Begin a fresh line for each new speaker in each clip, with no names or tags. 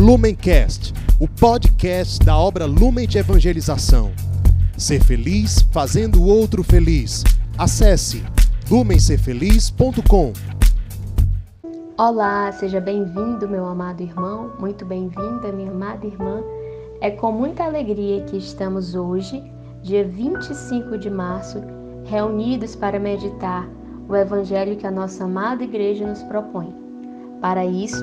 Lumencast, o podcast da obra Lumen de Evangelização. Ser feliz fazendo o outro feliz. Acesse lumencerfeliz.com.
Olá, seja bem-vindo, meu amado irmão, muito bem-vinda, minha amada irmã. É com muita alegria que estamos hoje, dia 25 de março, reunidos para meditar o evangelho que a nossa amada igreja nos propõe. Para isso,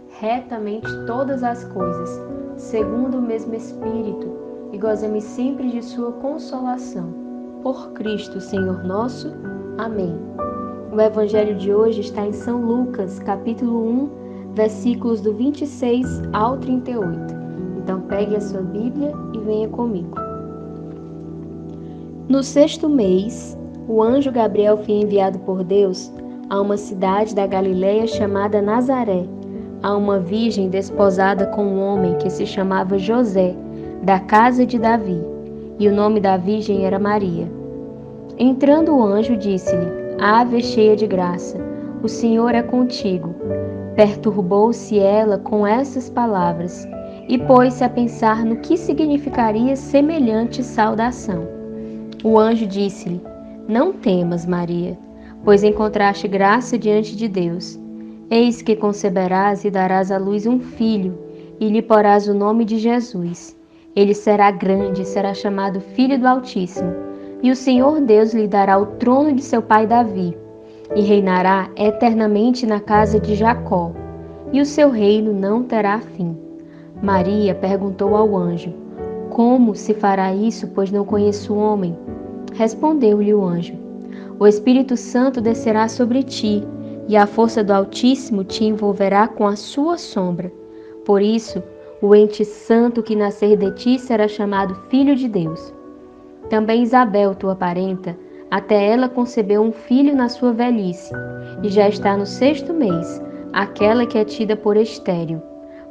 retamente todas as coisas, segundo o mesmo Espírito, e gozemos sempre de Sua consolação. Por Cristo, Senhor nosso. Amém. O Evangelho de hoje está em São Lucas, capítulo 1, versículos do 26 ao 38. Então pegue a sua Bíblia e venha comigo. No sexto mês, o anjo Gabriel foi enviado por Deus a uma cidade da Galiléia chamada Nazaré, a uma virgem desposada com um homem que se chamava José, da casa de Davi, e o nome da virgem era Maria. Entrando o anjo, disse-lhe: Ave cheia de graça, o Senhor é contigo. Perturbou-se ela com essas palavras e pôs-se a pensar no que significaria semelhante saudação. O anjo disse-lhe: Não temas, Maria pois encontraste graça diante de Deus. Eis que conceberás e darás à luz um filho, e lhe porás o nome de Jesus. Ele será grande, será chamado Filho do Altíssimo, e o Senhor Deus lhe dará o trono de seu pai Davi, e reinará eternamente na casa de Jacó, e o seu reino não terá fim. Maria perguntou ao anjo: Como se fará isso, pois não conheço o homem? Respondeu-lhe o anjo: o Espírito Santo descerá sobre ti, e a força do Altíssimo te envolverá com a sua sombra. Por isso, o ente santo que nascer de ti será chamado Filho de Deus. Também Isabel, tua parenta, até ela concebeu um filho na sua velhice, e já está no sexto mês, aquela que é tida por estéril,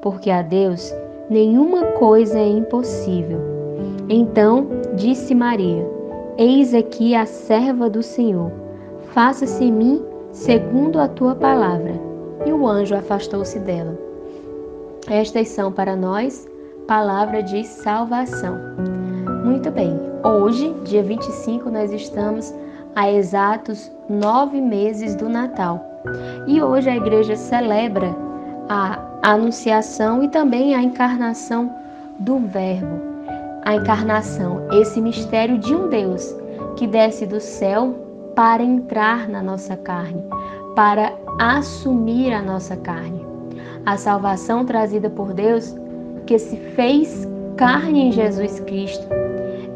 porque a Deus nenhuma coisa é impossível. Então disse Maria: Eis aqui a serva do Senhor. Faça-se em mim segundo a tua palavra. E o anjo afastou-se dela. Estas são para nós palavra de salvação. Muito bem, hoje, dia 25, nós estamos a exatos nove meses do Natal. E hoje a igreja celebra a anunciação e também a encarnação do Verbo a encarnação, esse mistério de um Deus que desce do céu para entrar na nossa carne, para assumir a nossa carne. A salvação trazida por Deus, que se fez carne em Jesus Cristo,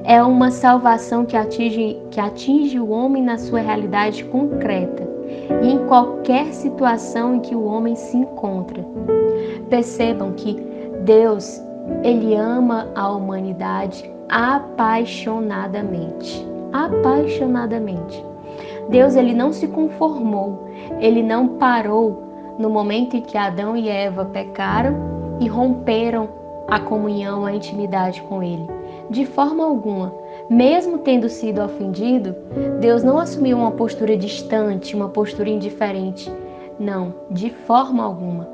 é uma salvação que atinge, que atinge o homem na sua realidade concreta e em qualquer situação em que o homem se encontra. Percebam que Deus ele ama a humanidade apaixonadamente. Apaixonadamente. Deus ele não se conformou, ele não parou no momento em que Adão e Eva pecaram e romperam a comunhão, a intimidade com ele. De forma alguma, mesmo tendo sido ofendido, Deus não assumiu uma postura distante, uma postura indiferente. Não, de forma alguma.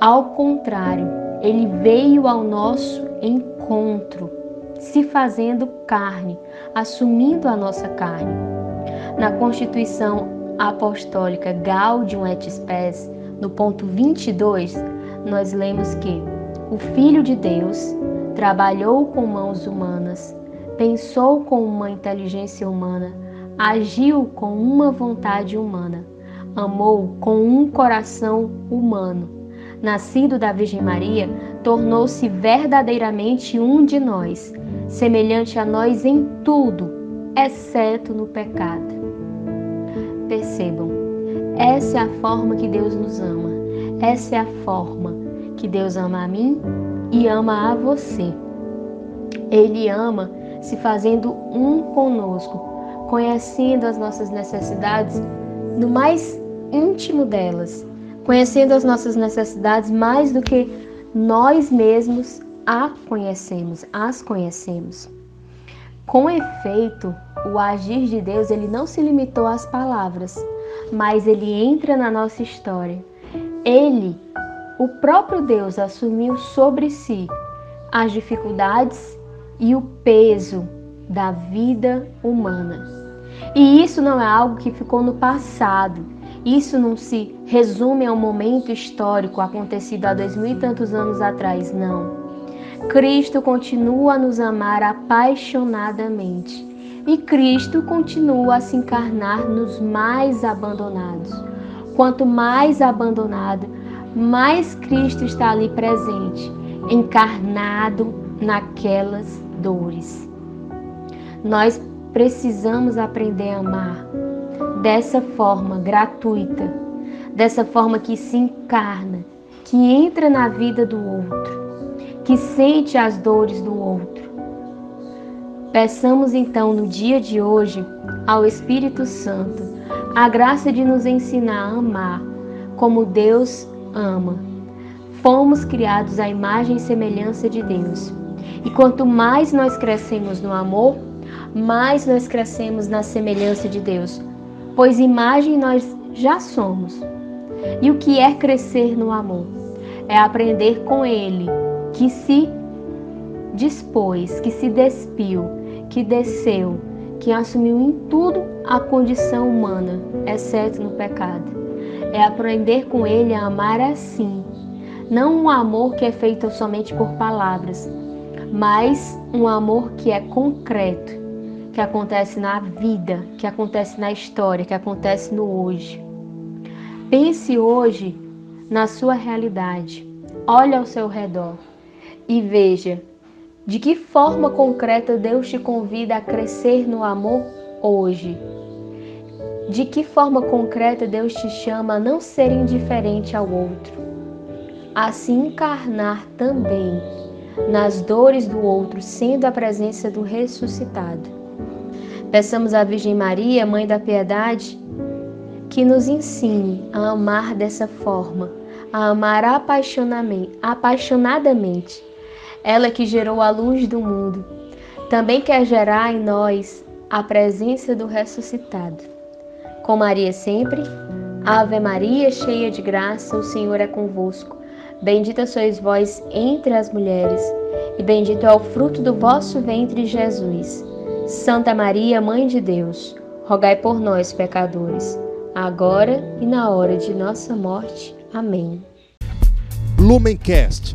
Ao contrário, ele veio ao nosso encontro, se fazendo carne, assumindo a nossa carne. Na Constituição Apostólica Gaudium et Spes, no ponto 22, nós lemos que o Filho de Deus trabalhou com mãos humanas, pensou com uma inteligência humana, agiu com uma vontade humana, amou com um coração humano nascido da Virgem Maria, tornou-se verdadeiramente um de nós, semelhante a nós em tudo, exceto no pecado. Percebam, essa é a forma que Deus nos ama, essa é a forma que Deus ama a mim e ama a você. Ele ama se fazendo um conosco, conhecendo as nossas necessidades no mais íntimo delas, conhecendo as nossas necessidades mais do que nós mesmos a conhecemos, as conhecemos. Com efeito, o agir de Deus ele não se limitou às palavras, mas ele entra na nossa história. Ele, o próprio Deus, assumiu sobre si as dificuldades e o peso da vida humana. E isso não é algo que ficou no passado. Isso não se resume a um momento histórico acontecido há dois mil e tantos anos atrás, não. Cristo continua a nos amar apaixonadamente e Cristo continua a se encarnar nos mais abandonados. Quanto mais abandonado, mais Cristo está ali presente, encarnado naquelas dores. Nós precisamos aprender a amar dessa forma gratuita, dessa forma que se encarna, que entra na vida do outro, que sente as dores do outro. Peçamos então no dia de hoje ao Espírito Santo a graça de nos ensinar a amar como Deus ama. Fomos criados à imagem e semelhança de Deus. E quanto mais nós crescemos no amor, mais nós crescemos na semelhança de Deus, pois imagem nós já somos. E o que é crescer no amor? É aprender com Ele, que se dispôs, que se despiu, que desceu, que assumiu em tudo a condição humana, exceto no pecado. É aprender com Ele a amar assim, não um amor que é feito somente por palavras, mas um amor que é concreto, que acontece na vida, que acontece na história, que acontece no hoje. Pense hoje na sua realidade. Olhe ao seu redor e veja de que forma concreta Deus te convida a crescer no amor hoje. De que forma concreta Deus te chama a não ser indiferente ao outro, a se encarnar também nas dores do outro, sendo a presença do ressuscitado. Peçamos à Virgem Maria, Mãe da Piedade, que nos ensine a amar dessa forma, a amar apaixonadamente. Ela que gerou a luz do mundo, também quer gerar em nós a presença do ressuscitado. Com Maria sempre, Ave Maria, cheia de graça, o Senhor é convosco. Bendita sois vós entre as mulheres, e bendito é o fruto do vosso ventre, Jesus. Santa Maria, Mãe de Deus, rogai por nós, pecadores, agora e na hora de nossa morte. Amém.
Lumencast,